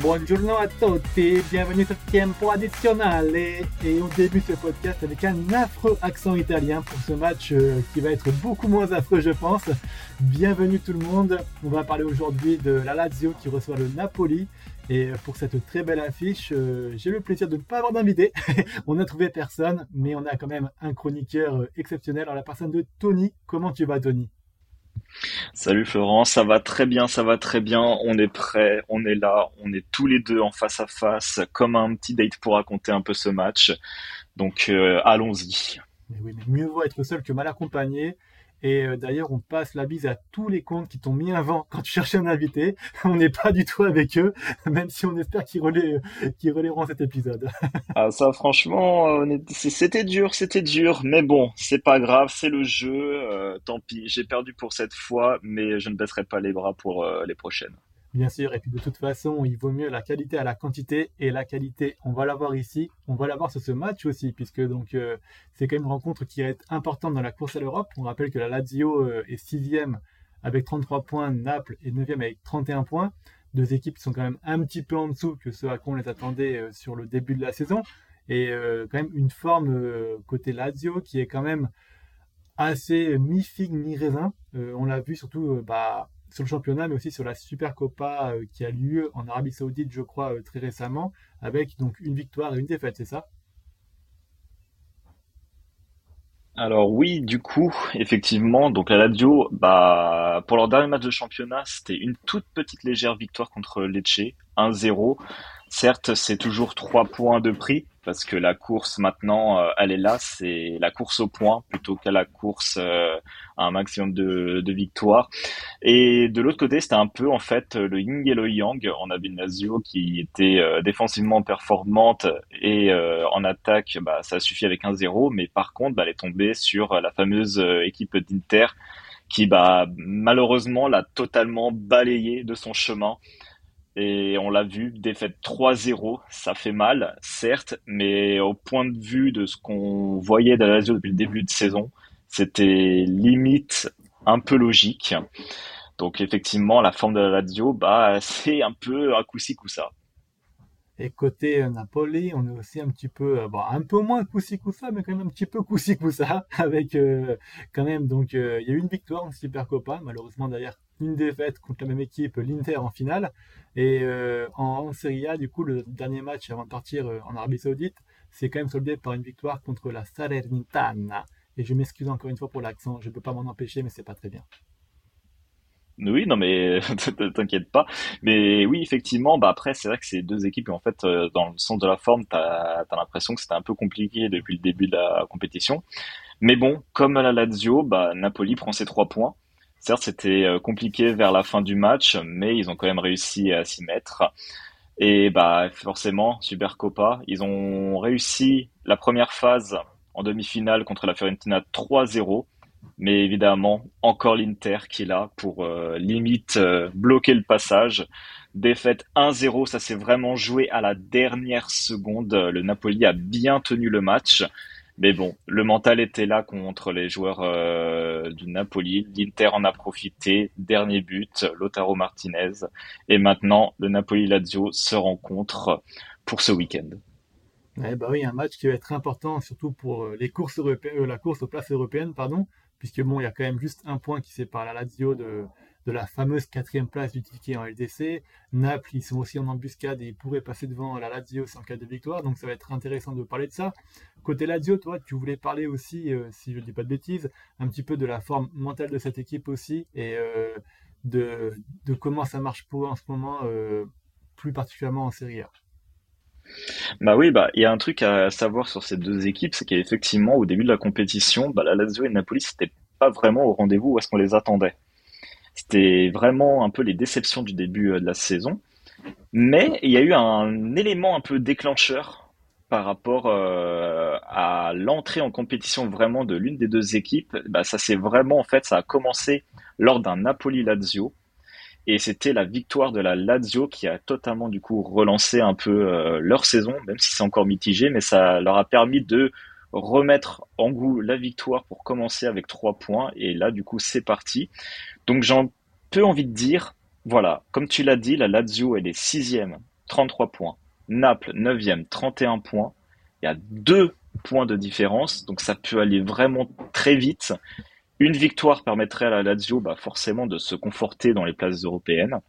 Buongiorno a tutti, bienvenue sur Tempo Addizionale et on débute ce podcast avec un affreux accent italien pour ce match euh, qui va être beaucoup moins affreux je pense. Bienvenue tout le monde, on va parler aujourd'hui de la Lazio qui reçoit le Napoli et pour cette très belle affiche, euh, j'ai le plaisir de ne pas avoir d'invité. on n'a trouvé personne mais on a quand même un chroniqueur euh, exceptionnel en la personne de Tony. Comment tu vas Tony? Salut Florent, ça va très bien, ça va très bien. On est prêt, on est là, on est tous les deux en face à face, comme un petit date pour raconter un peu ce match. Donc euh, allons-y. Mieux vaut être seul que mal accompagné. Et euh, d'ailleurs, on passe la bise à tous les comptes qui t'ont mis un vent quand tu cherchais un invité. On n'est pas du tout avec eux, même si on espère qu'ils relaient, qu'ils relayeront cet épisode. ah, ça, franchement, c'était dur, c'était dur. Mais bon, c'est pas grave, c'est le jeu. Euh, tant pis, j'ai perdu pour cette fois, mais je ne baisserai pas les bras pour euh, les prochaines. Bien sûr, et puis de toute façon, il vaut mieux la qualité à la quantité, et la qualité, on va l'avoir ici, on va l'avoir sur ce match aussi, puisque donc euh, c'est quand même une rencontre qui est importante dans la course à l'Europe. On rappelle que la Lazio euh, est sixième avec 33 points, Naples est neuvième avec 31 points. Deux équipes qui sont quand même un petit peu en dessous que ce à quoi on les attendait euh, sur le début de la saison, et quand même une forme côté Lazio qui est quand même assez mi-figue, mi-raisin. on l'a vu surtout bah, sur le championnat, mais aussi sur la Super Copa euh, qui a lieu en Arabie Saoudite, je crois, euh, très récemment, avec donc une victoire et une défaite, c'est ça? Alors oui, du coup, effectivement, donc la Lazio, bah, pour leur dernier match de championnat, c'était une toute petite légère victoire contre Lecce, 1-0. Certes, c'est toujours trois points de prix, parce que la course maintenant, euh, elle est là, c'est la course au point plutôt qu'à la course euh, à un maximum de, de victoires. Et de l'autre côté, c'était un peu en fait le yin et le yang. On avait une Lazio qui était euh, défensivement performante et en attaque, bah, ça suffit avec un 0 mais par contre, bah, elle est tombée sur la fameuse équipe d'Inter qui, bah, malheureusement, l'a totalement balayée de son chemin. Et on l'a vu, défaite 3-0, ça fait mal, certes, mais au point de vue de ce qu'on voyait de la Lazio depuis le début de saison, c'était limite un peu logique. Donc effectivement, la forme de la Lazio, bah, c'est un peu un coup-ci, coup-ça. Et côté euh, Napoli, on est aussi un petit peu, euh, bon, un peu moins coussi ça, mais quand même un petit peu coussi ça, avec euh, quand même, donc il y a eu une victoire en Super Copa, malheureusement d'ailleurs une défaite contre la même équipe, l'Inter en finale, et en, Serie A, du coup, le dernier match avant de partir en Arabie Saoudite, c'est quand même soldé par une victoire contre la Salernitana. Et je m'excuse encore une fois pour l'accent, je ne peux pas m'en empêcher, mais c'est pas très bien. Oui, non, mais t'inquiète pas. Mais oui, effectivement, bah après, c'est vrai que ces deux équipes, en fait, euh, dans le sens de la forme, t'as as, l'impression que c'était un peu compliqué depuis le début de la compétition. Mais bon, comme la Lazio, bah, Napoli prend ses trois points. Certes, c'était euh, compliqué vers la fin du match, mais ils ont quand même réussi à s'y mettre. Et bah forcément, Super Copa, ils ont réussi la première phase en demi-finale contre la Fiorentina 3-0 mais évidemment, encore l'Inter qui est là pour euh, limite euh, bloquer le passage. Défaite 1-0, ça s'est vraiment joué à la dernière seconde. Le Napoli a bien tenu le match. Mais bon, le mental était là contre les joueurs euh, du Napoli. L'Inter en a profité. Dernier but, Lotaro Martinez. Et maintenant, le Napoli-Lazio se rencontre pour ce week-end. Eh bah oui, un match qui va être important, surtout pour courses européennes, la course aux places européennes, pardon, puisque bon, il y a quand même juste un point qui sépare la Lazio de, de la fameuse quatrième place du ticket en LDC. Naples, ils sont aussi en embuscade et ils pourraient passer devant la Lazio sans cas de victoire, donc ça va être intéressant de parler de ça. Côté Lazio, toi, tu voulais parler aussi, euh, si je ne dis pas de bêtises, un petit peu de la forme mentale de cette équipe aussi et euh, de, comment ça marche pour eux en ce moment, euh, plus particulièrement en Serie A. Bah oui, bah il y a un truc à savoir sur ces deux équipes, c'est qu'effectivement au début de la compétition, bah, la Lazio et Napoli c'était pas vraiment au rendez-vous où est-ce qu'on les attendait. C'était vraiment un peu les déceptions du début euh, de la saison. Mais il y a eu un élément un peu déclencheur par rapport euh, à l'entrée en compétition vraiment de l'une des deux équipes. Bah, ça c'est vraiment en fait, ça a commencé lors d'un Napoli-Lazio et c'était la victoire de la Lazio qui a totalement du coup relancé un peu euh, leur saison, même si c'est encore mitigé, mais ça leur a permis de remettre en goût la victoire pour commencer avec trois points. Et là, du coup, c'est parti. Donc j'ai un peu envie de dire, voilà, comme tu l'as dit, la Lazio, elle est sixième 33 points. Naples, 9e, 31 points. Il y a deux points de différence, donc ça peut aller vraiment très vite. Une victoire permettrait à la Lazio bah, forcément de se conforter dans les places européennes.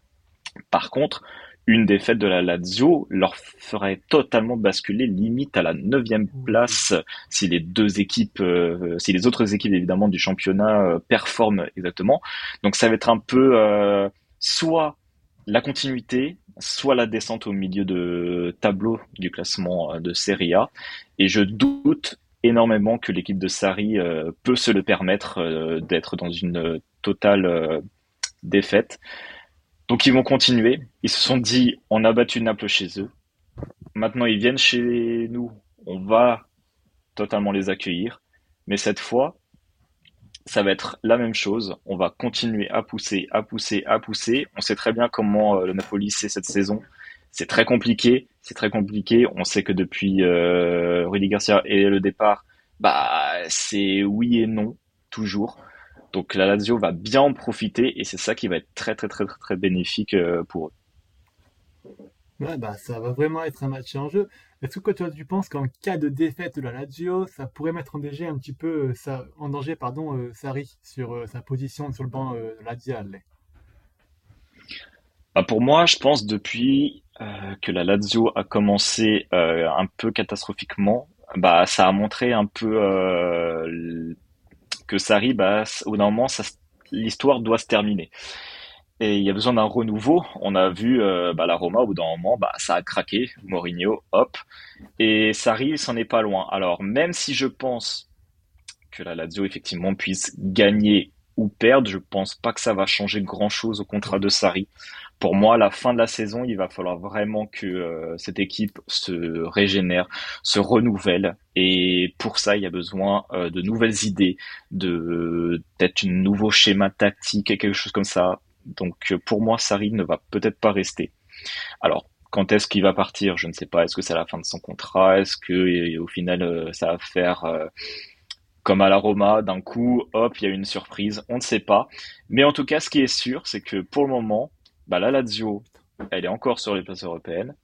Par contre, une défaite de la Lazio leur ferait totalement basculer limite à la neuvième place si les deux équipes, euh, si les autres équipes évidemment du championnat euh, performent exactement. Donc ça va être un peu euh, soit la continuité, soit la descente au milieu de tableau du classement de Serie A. Et je doute énormément que l'équipe de Sarri peut se le permettre d'être dans une totale défaite. Donc ils vont continuer. Ils se sont dit, on a battu Naples chez eux. Maintenant ils viennent chez nous. On va totalement les accueillir. Mais cette fois, ça va être la même chose. On va continuer à pousser, à pousser, à pousser. On sait très bien comment euh, le Napoli c'est cette saison. C'est très compliqué. C'est très compliqué. On sait que depuis euh, Rudy Garcia et le départ, bah c'est oui et non toujours. Donc la Lazio va bien en profiter et c'est ça qui va être très très très très, très bénéfique euh, pour eux. Ouais, bah, ça va vraiment être un match en jeu. Est-ce que toi, tu penses qu'en cas de défaite de la Lazio, ça pourrait mettre en danger un petit peu, euh, ça, en danger, pardon, euh, Sarri sur sa position sur le banc euh, Laziale bah, Pour moi, je pense depuis que la Lazio a commencé un peu catastrophiquement, bah, ça a montré un peu que Sarri, bah, au moment, l'histoire doit se terminer. Et il y a besoin d'un renouveau. On a vu euh, bah, la Roma, au d'un moment, bah, ça a craqué. Mourinho, hop. Et Sarri, s'en est pas loin. Alors, même si je pense que la Lazio, effectivement, puisse gagner ou perdre, je pense pas que ça va changer grand-chose au contrat de Sarri pour moi, la fin de la saison, il va falloir vraiment que euh, cette équipe se régénère, se renouvelle. Et pour ça, il y a besoin euh, de nouvelles idées, de peut-être un nouveau schéma tactique, quelque chose comme ça. Donc pour moi, Sarri ne va peut-être pas rester. Alors, quand est-ce qu'il va partir? Je ne sais pas. Est-ce que c'est la fin de son contrat? Est-ce que au final, euh, ça va faire comme à la Roma, d'un coup, hop, il y a une surprise? On ne sait pas. Mais en tout cas, ce qui est sûr, c'est que pour le moment, bah, la Lazio, elle est encore sur les places européennes.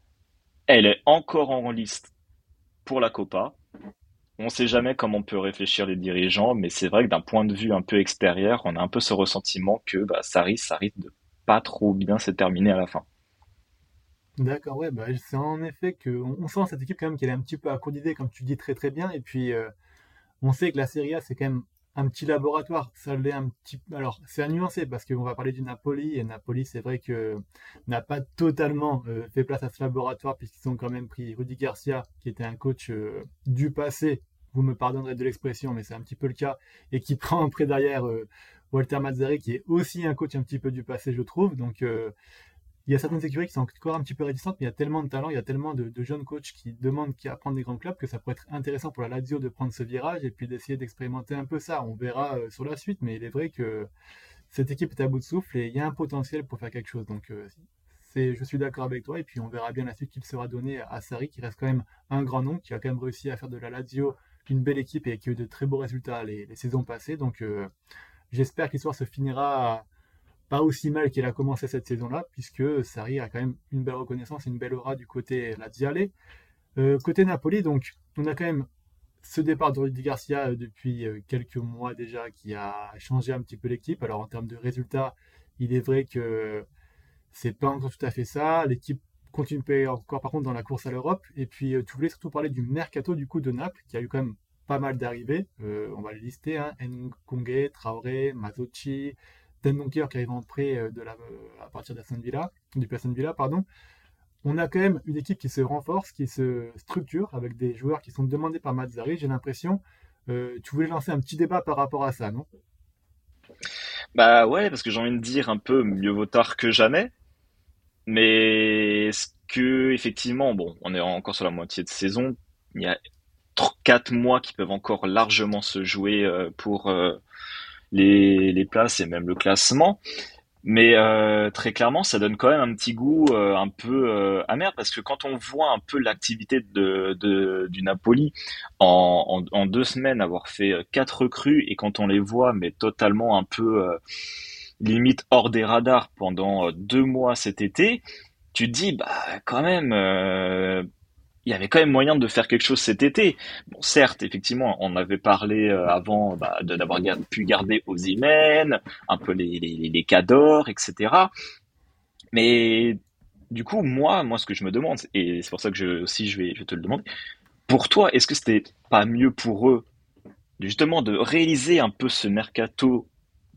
Elle est encore en liste pour la Copa. On ne sait jamais comment on peut réfléchir les dirigeants, mais c'est vrai que d'un point de vue un peu extérieur, on a un peu ce ressentiment que bah, ça risque, ça risque de pas trop bien se terminer à la fin. D'accord, ouais, bah, c'est en effet que on sent cette équipe quand même qu'elle est un petit peu à d'idées, comme tu dis très très bien, et puis euh, on sait que la Serie A c'est quand même un petit laboratoire. Ça l'est un petit. Alors, c'est à nuancer parce qu'on va parler du Napoli et Napoli, c'est vrai que n'a pas totalement euh, fait place à ce laboratoire puisqu'ils ont quand même pris Rudy Garcia, qui était un coach euh, du passé. Vous me pardonnerez de l'expression, mais c'est un petit peu le cas et qui prend après derrière euh, Walter Mazzari, qui est aussi un coach un petit peu du passé, je trouve. Donc il y a certaines écuries qui sont encore un petit peu réticentes, mais il y a tellement de talents, il y a tellement de, jeunes coachs qui demandent qui apprendre des grands clubs que ça pourrait être intéressant pour la Lazio de prendre ce virage et puis d'essayer d'expérimenter un peu ça. On verra euh, sur la suite, mais il est vrai que cette équipe est à bout de souffle et il y a un potentiel pour faire quelque chose. Donc euh, je suis d'accord avec toi et puis on verra bien la suite qu'il sera donné à Sarri, qui reste quand même un grand nom, qui a quand même réussi à faire de la Lazio une belle équipe et qui a eu de très beaux résultats les, saisons passées. Donc euh, j'espère que l'histoire se finira pas aussi mal qu'il a commencé cette saison-là, puisque Sarri a quand même une belle reconnaissance et une belle aura du côté Laziale. Euh, côté Napoli, donc, on a quand même ce départ de Rudy Garcia euh, depuis euh, quelques mois déjà qui a changé un petit peu l'équipe. Alors en termes de résultats, il est vrai que c'est pas encore tout à fait ça. L'équipe continue encore par contre dans la course à l'Europe. Et puis tu voulais surtout parler du mercato du coup de Naples, qui a eu quand même pas mal d'arrivées. on va les lister hein. Nkonge, Traoré, Mazzocchi, Dan qui arrive en prêt euh, de la, euh, à partir d'Aston Villa, du Aston Villa, pardon. On a quand même une équipe qui se renforce, qui se structure avec des joueurs qui sont demandés par Mazzari, j'ai l'impression. Euh, tu voulais lancer un petit débat par rapport à ça, non? Bah ouais, parce que j'ai envie de dire un peu mieux vaut tard que jamais. Mais est-ce que effectivement, bon, on est encore sur la moitié de saison, il y a 4 mois qui peuvent encore largement se jouer pour les, places et même le classement. Mais euh, très clairement, ça donne quand même un petit goût euh, un peu euh, amer parce que quand on voit un peu l'activité de, du Napoli en, deux semaines avoir fait quatre recrues et quand on les voit mais totalement un peu limite hors des radars pendant deux mois cet été, tu te dis, bah quand même, il y avait quand même moyen de faire quelque chose cet été. Bon, certes, effectivement, on avait parlé euh, avant bah, d'avoir pu garder Ozymen, un peu les, les, les cadors, etc. Mais du coup, moi, moi, ce que je me demande, et c'est pour ça que je, aussi je vais, je vais te le demander, pour toi, est-ce que c'était pas mieux pour eux justement de réaliser un peu ce mercato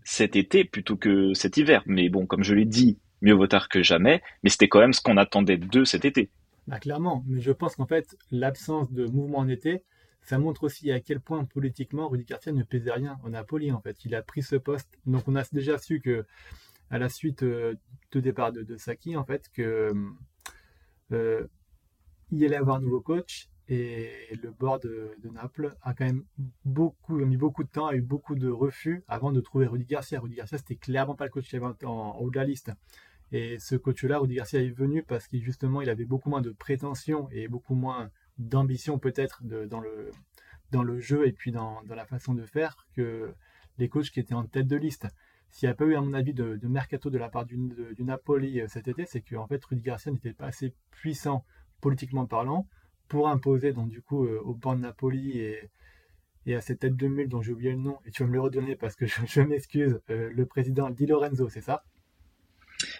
cet été plutôt que cet hiver? Mais bon, comme je l'ai dit, mieux vaut tard que jamais, mais c'était quand même ce qu'on attendait d'eux cet été. Bah, clairement, mais je pense qu'en fait, l'absence de mouvement en été, ça montre aussi à quel point politiquement Rudy Garcia ne pesait rien en Napoli en fait. Il a pris ce poste, donc on a déjà su que à la suite euh, de départ de, Saki en fait que euh, il allait avoir un nouveau coach et le board de, Naples a quand même beaucoup mis beaucoup de temps, a eu beaucoup de refus avant de trouver Rudy Garcia. Rudy Garcia c'était clairement pas le coach qui avait en haut de la liste. Et ce coach-là, Rudy Garcia, est venu parce qu'il justement, il avait beaucoup moins de prétention et beaucoup moins d'ambition peut-être dans, le, dans le jeu et puis dans, dans, la façon de faire que les coachs qui étaient en tête de liste. S'il n'y a pas eu, à mon avis, de, mercato de la part du, du Napoli euh, cet été, c'est qu'en fait, Rudy Garcia n'était pas assez puissant politiquement parlant pour imposer, donc du coup, euh, au banc de Napoli et, et à cette tête de mule dont j'ai oublié le nom, et tu vas me le redonner parce que je, m'excuse, euh, le président Di Lorenzo, c'est ça?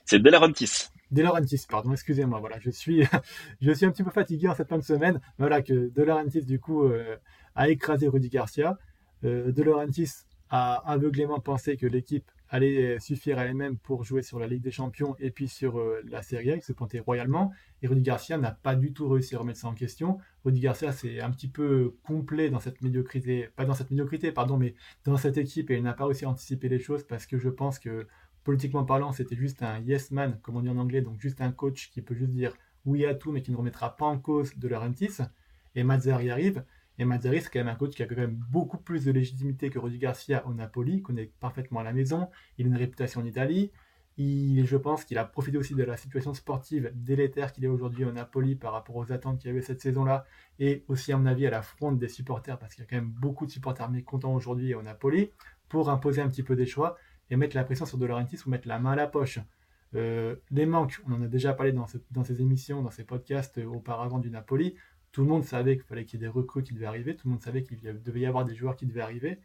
C'est De Laurentiis. De pardon, excusez-moi. Voilà, je suis, je suis un petit peu fatigué en cette fin de semaine. Voilà que De du coup euh, a écrasé Rudy Garcia. Euh, de a aveuglément pensé que l'équipe allait suffire à elle-même pour jouer sur la Ligue des Champions et puis sur euh, la Serie A, il se pointait royalement. Et Rudy Garcia n'a pas du tout réussi à remettre ça en question. Rudy Garcia c'est un petit peu complet dans cette médiocrité, pas dans cette médiocrité, pardon, mais dans cette équipe et il n'a pas réussi à anticiper les choses parce que je pense que politiquement parlant, c'était juste un yes man, comme on dit en anglais, donc juste un coach qui peut juste dire oui à tout, mais qui ne remettra pas en cause de Laurentiis. Et Mazzari arrive. Et Mazzari, c'est quand même un coach qui a quand même beaucoup plus de légitimité que Rudy Garcia au Napoli, connaît parfaitement la maison, il a une réputation en Italie. Il, je pense qu'il a profité aussi de la situation sportive délétère qu'il est aujourd'hui au Napoli par rapport aux attentes qu'il y avait cette saison-là, et aussi, à mon avis, à la fronte des supporters, parce qu'il y a quand même beaucoup de supporters mécontents aujourd'hui au Napoli, pour imposer un petit peu des choix et mettre la pression sur De Laurentiis ou mettre la main à la poche. Euh, les manques, on en a déjà parlé dans, ces émissions, dans ces podcasts euh, auparavant du Napoli. Tout le monde savait qu'il fallait qu'il y ait des recrues qui devaient arriver, tout le monde savait qu'il devait y avoir des joueurs qui devaient arriver.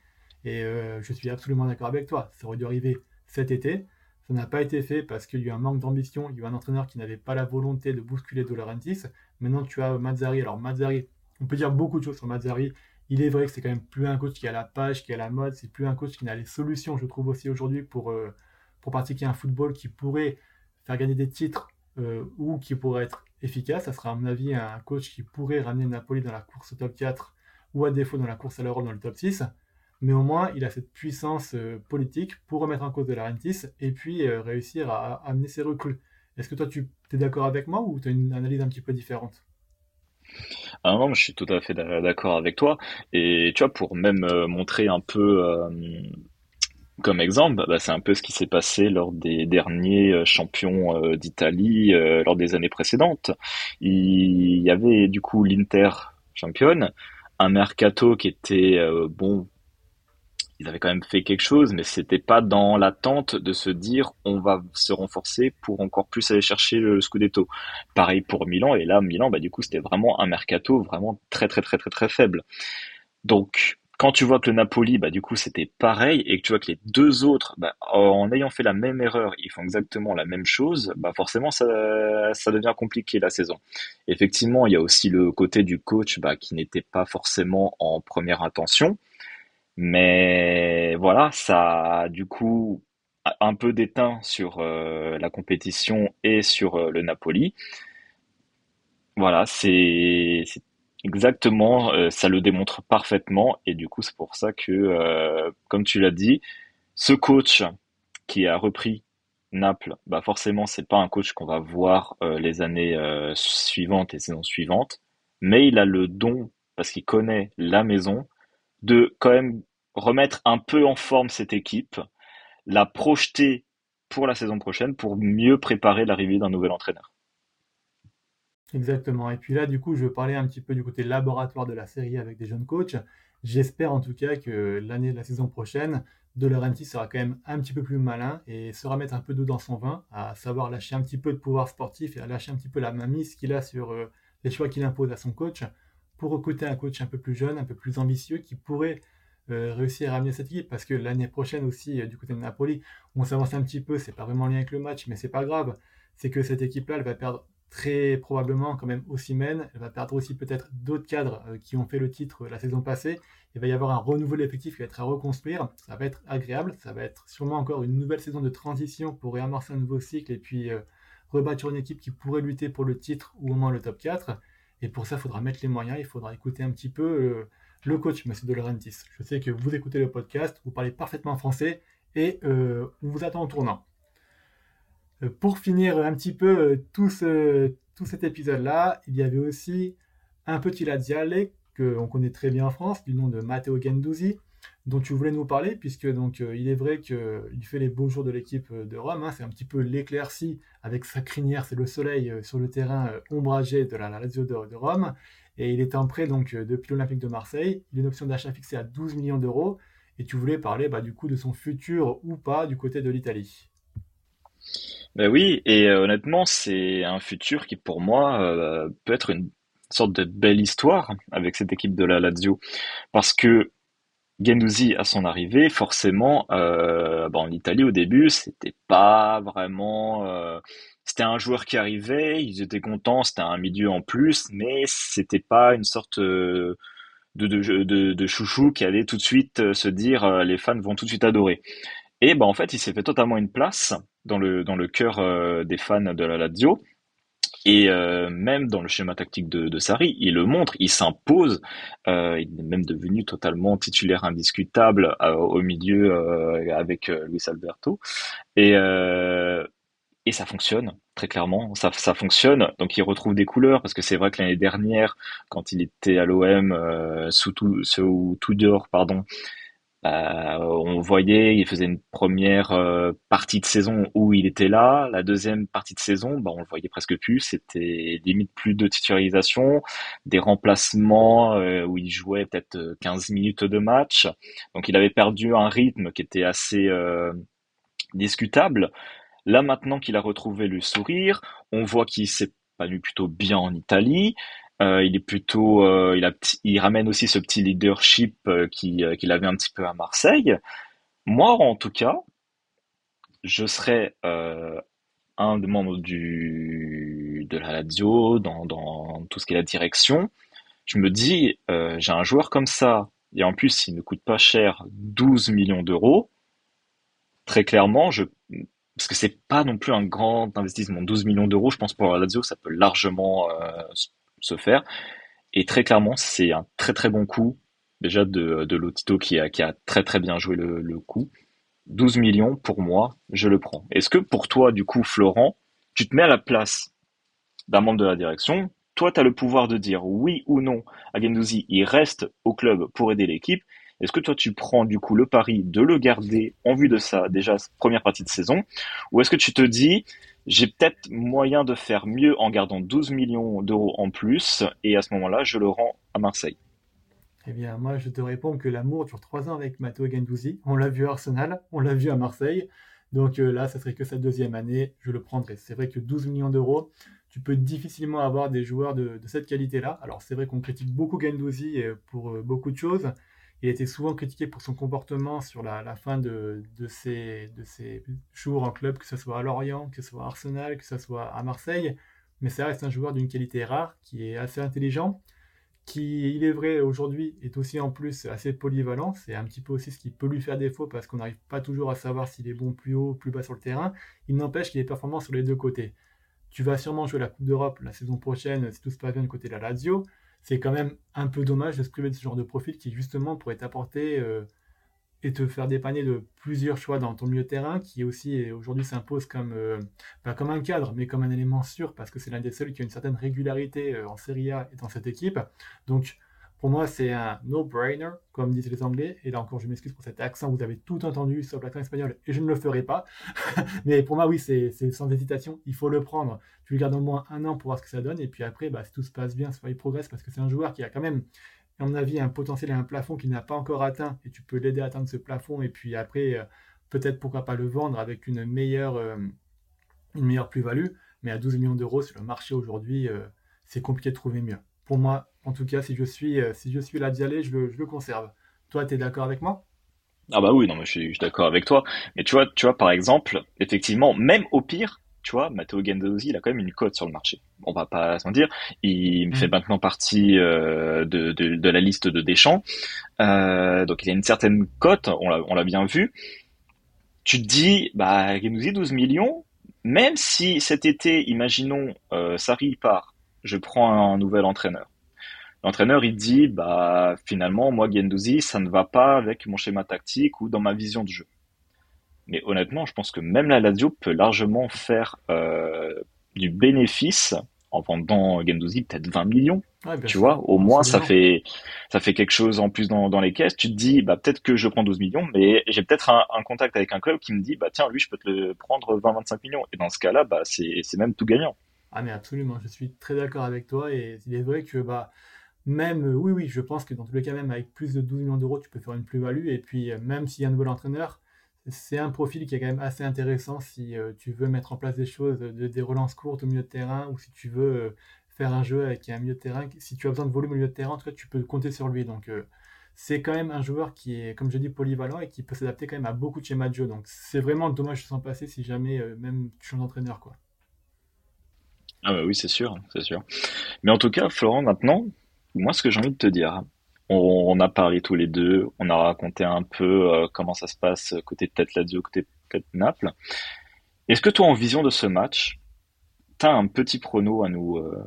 Et euh, je suis absolument d'accord avec toi. Ça aurait dû arriver cet été. Ça n'a pas été fait parce qu'il y a eu un manque d'ambition. Il y a eu un entraîneur qui n'avait pas la volonté de bousculer De Laurentiis. Maintenant, tu as Mazzari. Alors, Mazzari, on peut dire beaucoup de choses sur Mazzari. Il est vrai que c'est quand même plus un coach qui a la page, qui a la mode, c'est plus un coach qui a les solutions, je trouve aussi aujourd'hui, pour, euh, pour pratiquer un football qui pourrait faire gagner des titres euh, ou qui pourrait être efficace. Ça sera à mon avis un coach qui pourrait ramener Napoli dans la course au top 4 ou à défaut dans la course à l'Europe dans le top 6. Mais au moins, il a cette puissance euh, politique pour remettre en cause de la Rentis et puis réussir à, à, amener ses recrues. Est-ce que toi, tu es d'accord avec moi ou tu as une analyse un petit peu différente? Ah non, je suis tout à fait d'accord avec toi. Et tu vois, pour même euh, montrer un peu euh, comme exemple, bah, c'est un peu ce qui s'est passé lors des derniers euh, champions d'Italie lors des années précédentes. Il y avait du coup l'Inter championne, un mercato qui était bon ils avaient quand même fait quelque chose, mais c'était pas dans l'attente de se dire on va se renforcer pour encore plus aller chercher le Scudetto. Pareil pour Milan, et là Milan, bah du coup c'était vraiment un mercato vraiment très très très très très faible. Donc quand tu vois que le Napoli, bah du coup c'était pareil, et que tu vois que les deux autres, bah, en ayant fait la même erreur, ils font exactement la même chose, forcément ça, ça devient compliqué la saison. Effectivement, il y a aussi le côté du coach qui n'était pas forcément en première intention. Mais voilà, ça a du coup un peu déteint sur euh, la compétition et sur euh, le Napoli. Voilà, c'est exactement, euh, ça le démontre parfaitement et du coup c'est pour ça que, comme tu l'as dit, ce coach qui a repris Naples, bah forcément c'est pas un coach qu'on va voir les années suivantes et saisons suivantes, mais il a le don parce qu'il connaît la maison de quand même remettre un peu en forme cette équipe, la projeter pour la saison prochaine pour mieux préparer l'arrivée d'un nouvel entraîneur. Exactement. Et puis là, du coup, je veux parler un petit peu du côté laboratoire de la série avec des jeunes coachs. J'espère en tout cas que l'année de la saison prochaine, De Laurenti sera quand même un petit peu plus malin et sera mettre un peu d'eau dans son vin, à savoir lâcher un petit peu de pouvoir sportif et à lâcher un petit peu la mainmise qu'il a sur euh, les choix qu'il impose à son coach pour recruter un coach un peu plus jeune, un peu plus ambitieux qui pourrait euh, réussir à ramener cette équipe parce que l'année prochaine aussi du côté de Napoli, on s'avance un petit peu, c'est pas vraiment lien avec le match, mais c'est pas grave. C'est que cette équipe-là, elle va perdre très probablement quand même Ossimène. Elle va perdre aussi peut-être d'autres cadres euh, qui ont fait le titre euh, la saison passée. Il va y avoir un renouveau effectif qui va être à reconstruire. Ça va être agréable. Ça va être sûrement encore une nouvelle saison de transition pour réamorcer un nouveau cycle et puis euh, rebâtir une équipe qui pourrait lutter pour le titre ou au moins le top 4. Et pour ça, il faudra mettre les moyens. Il faudra écouter un petit peu le coach, M. De. Je sais que vous écoutez le podcast, vous parlez parfaitement français et on vous attend au tournant. Euh, pour finir un petit peu euh, tout, tout cet épisode-là, il y avait aussi un petit Laziale qu'on connaît très bien en France, du nom de Matteo Gendouzi, dont tu voulais nous parler, puisque donc euh, il est vrai qu'il fait les beaux jours de l'équipe de Rome. Hein. c'est un petit peu l'éclaircie avec sa crinière, c'est le soleil sur le terrain ombragé de la, Lazio de, Rome. Et il est en prêt donc depuis l'Olympique de Marseille. Il a une option d'achat fixée à 12 millions d'euros. Et tu voulais parler bah, du coup de son futur ou pas du côté de l'Italie. Ben oui, et euh, honnêtement, c'est un futur qui pour moi euh, peut être une sorte de belle histoire avec cette équipe de la Lazio, parce que Gendouzi à son arrivée, forcément, euh, en Italie au début, c'était pas vraiment, euh, c'était un joueur qui arrivait, ils étaient contents, c'était un milieu en plus, mais c'était pas une sorte de, de, chouchou qui allait tout de suite se dire les fans vont tout de suite adorer. Et ben en fait, il s'est fait totalement une place dans le, dans le cœur euh, des fans de la Lazio. Et euh, même dans le schéma tactique de, de Sarri, il le montre, il s'impose, euh, il est même devenu totalement titulaire indiscutable au milieu avec Luis Alberto. Et, et ça fonctionne, très clairement, ça, ça fonctionne. Donc il retrouve des couleurs, parce que c'est vrai que l'année dernière, quand il était à l'OM, sous, tout, sous Tudor, pardon, euh, on voyait, il faisait une première euh, partie de saison où il était là. La deuxième partie de saison, bah, on le voyait presque plus. C'était limite plus de titularisation, des remplacements euh, où il jouait peut-être 15 minutes de match. Donc il avait perdu un rythme qui était assez discutable. Là maintenant qu'il a retrouvé le sourire, on voit qu'il s'est pas plutôt bien en Italie. Euh, il est plutôt, euh, il, ramène aussi ce petit leadership euh, qu'il avait un petit peu à Marseille. Moi, en tout cas, je serais un des membres de la Lazio dans, tout ce qui est la direction. Je me dis, j'ai un joueur comme ça, et en plus, il ne coûte pas cher, 12 millions d'euros. Très clairement, parce que c'est pas non plus un grand investissement. 12 millions d'euros, je pense pour la Lazio, ça peut largement se faire. Et très clairement, c'est un très très bon coup déjà de, de Lotito qui a, très très bien joué le, coup. 12 millions, pour moi, je le prends. Est-ce que pour toi, du coup, Florent, tu te mets à la place d'un membre de la direction, toi, tu as le pouvoir de dire oui ou non à Gendouzi, il reste au club pour aider l'équipe. Est-ce que toi, tu prends du coup le pari de le garder en vue de ça, déjà, première partie de saison? Ou est-ce que tu te dis, j'ai peut-être moyen de faire mieux en gardant 12 millions d'euros en plus, et à ce moment-là, je le rends à Marseille. Eh bien, moi, je te réponds que l'amour dure trois ans avec Matteo Gendouzi. On l'a vu à Arsenal, on l'a vu à Marseille. Donc euh, là, ça serait que sa deuxième année, je le prendrais. C'est vrai que 12 millions d'euros, tu peux difficilement avoir des joueurs de, cette qualité-là. Alors c'est vrai qu'on critique beaucoup Gendouzi euh, pour euh, beaucoup de choses, il été souvent critiqué pour son comportement sur la, fin de, ses, de ses jours en club, que ce soit à Lorient, que ce soit à Arsenal, que ce soit à Marseille. Mais ça reste un joueur d'une qualité rare, qui est assez intelligent, qui, il est vrai, aujourd'hui, est aussi en plus assez polyvalent. C'est un petit peu aussi ce qui peut lui faire défaut parce qu'on n'arrive pas toujours à savoir s'il est bon plus haut plus bas sur le terrain. Il n'empêche qu'il est performant sur les deux côtés. Tu vas sûrement jouer la Coupe d'Europe la saison prochaine si tout se passe bien du côté de la Lazio c'est quand même un peu dommage de se priver de ce genre de profil qui justement pourrait t'apporter euh, et te faire dépanner de plusieurs choix dans ton milieu de terrain qui aussi aujourd'hui s'impose comme euh, pas comme un cadre mais comme un élément sûr parce que c'est l'un des seuls qui a une certaine régularité euh, en Serie A et dans cette équipe. Donc pour moi, c'est un no-brainer, comme disent les Anglais. Et là encore, je m'excuse pour cet accent, vous avez tout entendu sur l'accent espagnol et je ne le ferai pas. Mais pour moi, oui, c'est sans hésitation, il faut le prendre. Tu le gardes au moins un an pour voir ce que ça donne. Et puis après, bah, si tout se passe bien, soit il progresse parce que c'est un joueur qui a quand même à mon avis, un potentiel et un plafond qu'il n'a pas encore atteint, et tu peux l'aider à atteindre ce plafond, et puis après, euh, peut-être pourquoi pas le vendre avec une meilleure, euh, meilleure plus-value. Mais à 12 millions d'euros sur le marché aujourd'hui, euh, c'est compliqué de trouver mieux. Pour moi, en tout cas, si je suis, si je suis là d'y aller, je le, je le conserve. Toi, tu es d'accord avec moi? Ah bah oui, non, mais je suis, d'accord avec toi. Mais tu vois, tu vois, par exemple, effectivement, même au pire, tu vois, Matteo Gendouzi, il a quand même une cote sur le marché. On va pas s'en dire. Il mm. fait maintenant partie de, de, de, la liste de Deschamps. Euh, donc il a une certaine cote, on l'a bien vu tu te dis, bah, Gendouzi, 12 millions, même si cet été, imaginons, euh, Sarri part, je prends un nouvel entraîneur. L'entraîneur, il dit, bah, finalement, moi, Gendouzi, ça ne va pas avec mon schéma tactique ou dans ma vision de jeu. Mais honnêtement, je pense que même la Lazio peut largement faire euh, du bénéfice en vendant Gendouzi peut-être 20 millions. tu vois, au moins ça fait ça fait quelque chose en plus dans, dans les caisses. Tu te dis bah peut-être que je prends 12 millions, mais j'ai peut-être un, un, contact avec un club qui me dit bah tiens lui je peux te le prendre 20-25 millions. Et dans ce cas-là bah c'est c'est même tout gagnant. Ah mais absolument, je suis très d'accord avec toi et il est vrai que bah même oui oui je pense que dans tous les cas même avec plus de 12 millions d'euros tu peux faire une plus-value et puis même s'il y a un nouvel entraîneur c'est un profil qui est quand même assez intéressant si euh, tu veux mettre en place des choses, de, des relances courtes au milieu de terrain, ou si tu veux euh, faire un jeu avec un milieu de terrain. Si tu as besoin de volume au milieu de terrain, en tout cas, tu peux compter sur lui. Donc, euh, c'est quand même un joueur qui est, comme je dis, polyvalent et qui peut s'adapter quand même à beaucoup de schémas de jeu. Donc, c'est vraiment dommage de s'en passer si jamais même tu changes d'entraîneur. Ah bah oui, c'est sûr, c'est sûr. Mais en tout cas, Florent, maintenant, moi, ce que j'ai envie de te dire, on, a parlé tous les deux, on a raconté un peu euh, comment ça se passe côté tête Lazio, côté tête Naples. Est-ce que toi, en vision de ce match, tu as un petit prono à nous, euh,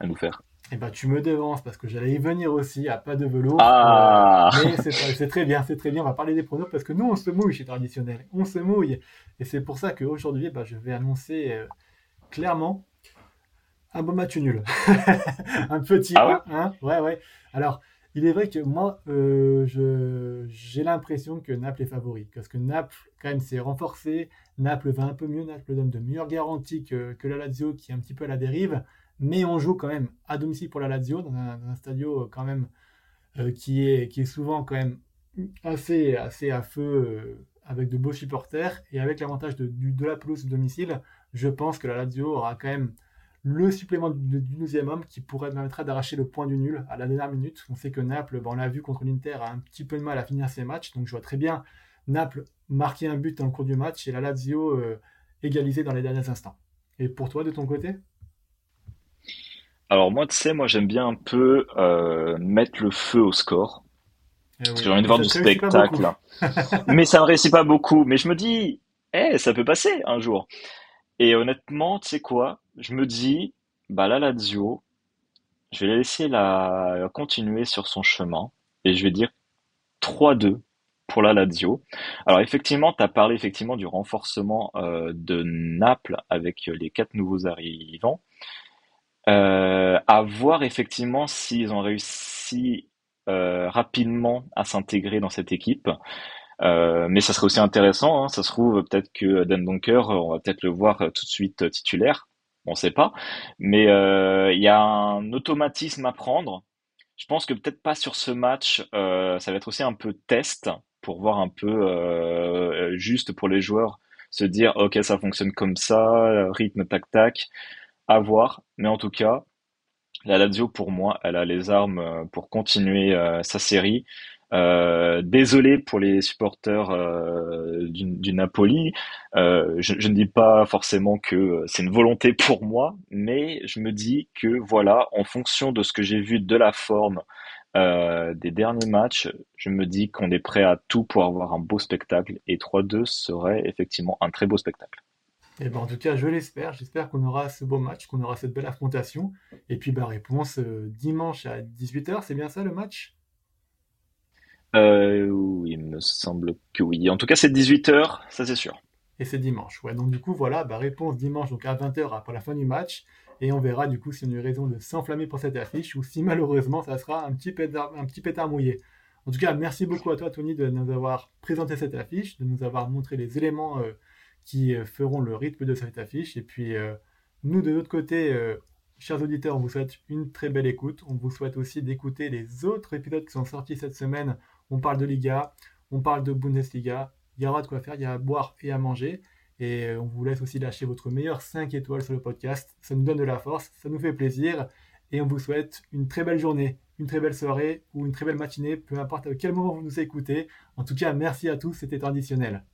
à nous faire? Eh ben, tu me devances parce que j'allais y venir aussi à pas de velours. Ah euh, mais c'est très bien, c'est très bien. On va parler des pronos parce que nous, on se mouille chez Traditionnel. On se mouille. Et c'est pour ça qu'aujourd'hui, bah, je vais annoncer clairement un bon match nul. un petit ah ouais, ouais, ouais. Alors, il est vrai que moi, euh, j'ai l'impression que Naples est favori. Parce que Naples, quand même, s'est renforcé. Naples va un peu mieux. Naples donne de meilleures garanties que, la Lazio, qui est un petit peu à la dérive. Mais on joue quand même à domicile pour la Lazio, dans un, stadio euh, quand même euh, qui, est, qui est souvent quand même assez, assez à feu, avec de beaux supporters. Et avec l'avantage de, de la pelouse domicile, je pense que la Lazio aura quand même le supplément du, 12e homme qui pourrait permettre d'arracher le point du nul à la dernière minute. On sait que Naples, on l'a vu contre l'Inter, a un petit peu de mal à finir ses matchs. Donc je vois très bien Naples marquer un but dans le cours du match et la Lazio euh, égaliser dans les derniers instants. Et pour toi, de ton côté? Alors moi, tu sais, moi j'aime bien un peu euh, mettre le feu au score. Eh parce que j'ai envie de voir du spectacle. mais ça ne réussit pas beaucoup. Mais je me dis, eh, ça peut passer un jour. Et honnêtement, tu sais quoi? Je me dis, bah la Lazio, je vais la laisser la continuer sur son chemin et je vais dire 3-2 pour la Lazio. Alors effectivement, tu as parlé effectivement du renforcement euh, de Naples avec les quatre nouveaux arrivants. Euh, à voir effectivement s'ils ont réussi euh, rapidement à s'intégrer dans cette équipe. Euh, mais ça serait aussi intéressant, hein, ça se trouve peut-être que Dan Donker, on va peut-être le voir tout de suite titulaire, on ne sait pas, mais euh, il y a un automatisme à prendre. Je pense que peut-être pas sur ce match, euh, ça va être aussi un peu test pour voir un peu juste pour les joueurs se dire ok ça fonctionne comme ça, rythme tac tac, à voir. Mais en tout cas, la Lazio pour moi, elle a les armes pour continuer sa série. Euh, désolé pour les supporters euh, du, Napoli. Euh, je, ne dis pas forcément que c'est une volonté pour moi, mais je me dis que voilà, en fonction de ce que j'ai vu de la forme des derniers matchs, je me dis qu'on est prêt à tout pour avoir un beau spectacle et 3-2 serait effectivement un très beau spectacle. Et eh ben, en tout cas, je l'espère. J'espère qu'on aura ce beau match, qu'on aura cette belle affrontation. Et puis, bah, réponse dimanche à 18h, c'est bien ça le match? Euh, oui, il me semble que oui. En tout cas, c'est 18h, ça c'est sûr. Et c'est dimanche. Ouais, donc du coup, voilà, bah, réponse dimanche donc à 20h après la fin du match. Et on verra du coup si on a eu raison de s'enflammer pour cette affiche ou si malheureusement ça sera un petit pétard, un petit pétard mouillé. En tout cas, merci beaucoup à toi, Tony, de nous avoir présenté cette affiche, de nous avoir montré les éléments euh, qui euh, feront le rythme de cette affiche. Et puis, euh, nous, de notre côté, Chers auditeurs, on vous souhaite une très belle écoute. On vous souhaite aussi d'écouter les autres épisodes qui sont sortis cette semaine. On parle de Liga, on parle de Bundesliga. Il y aura de quoi faire, il y a à boire et à manger. Et on vous laisse aussi lâcher votre meilleur 5 étoiles sur le podcast. Ça nous donne de la force, ça nous fait plaisir. Et on vous souhaite une très belle journée, une très belle soirée ou une très belle matinée, peu importe à quel moment vous nous écoutez. En tout cas, merci à tous, c'était traditionnel.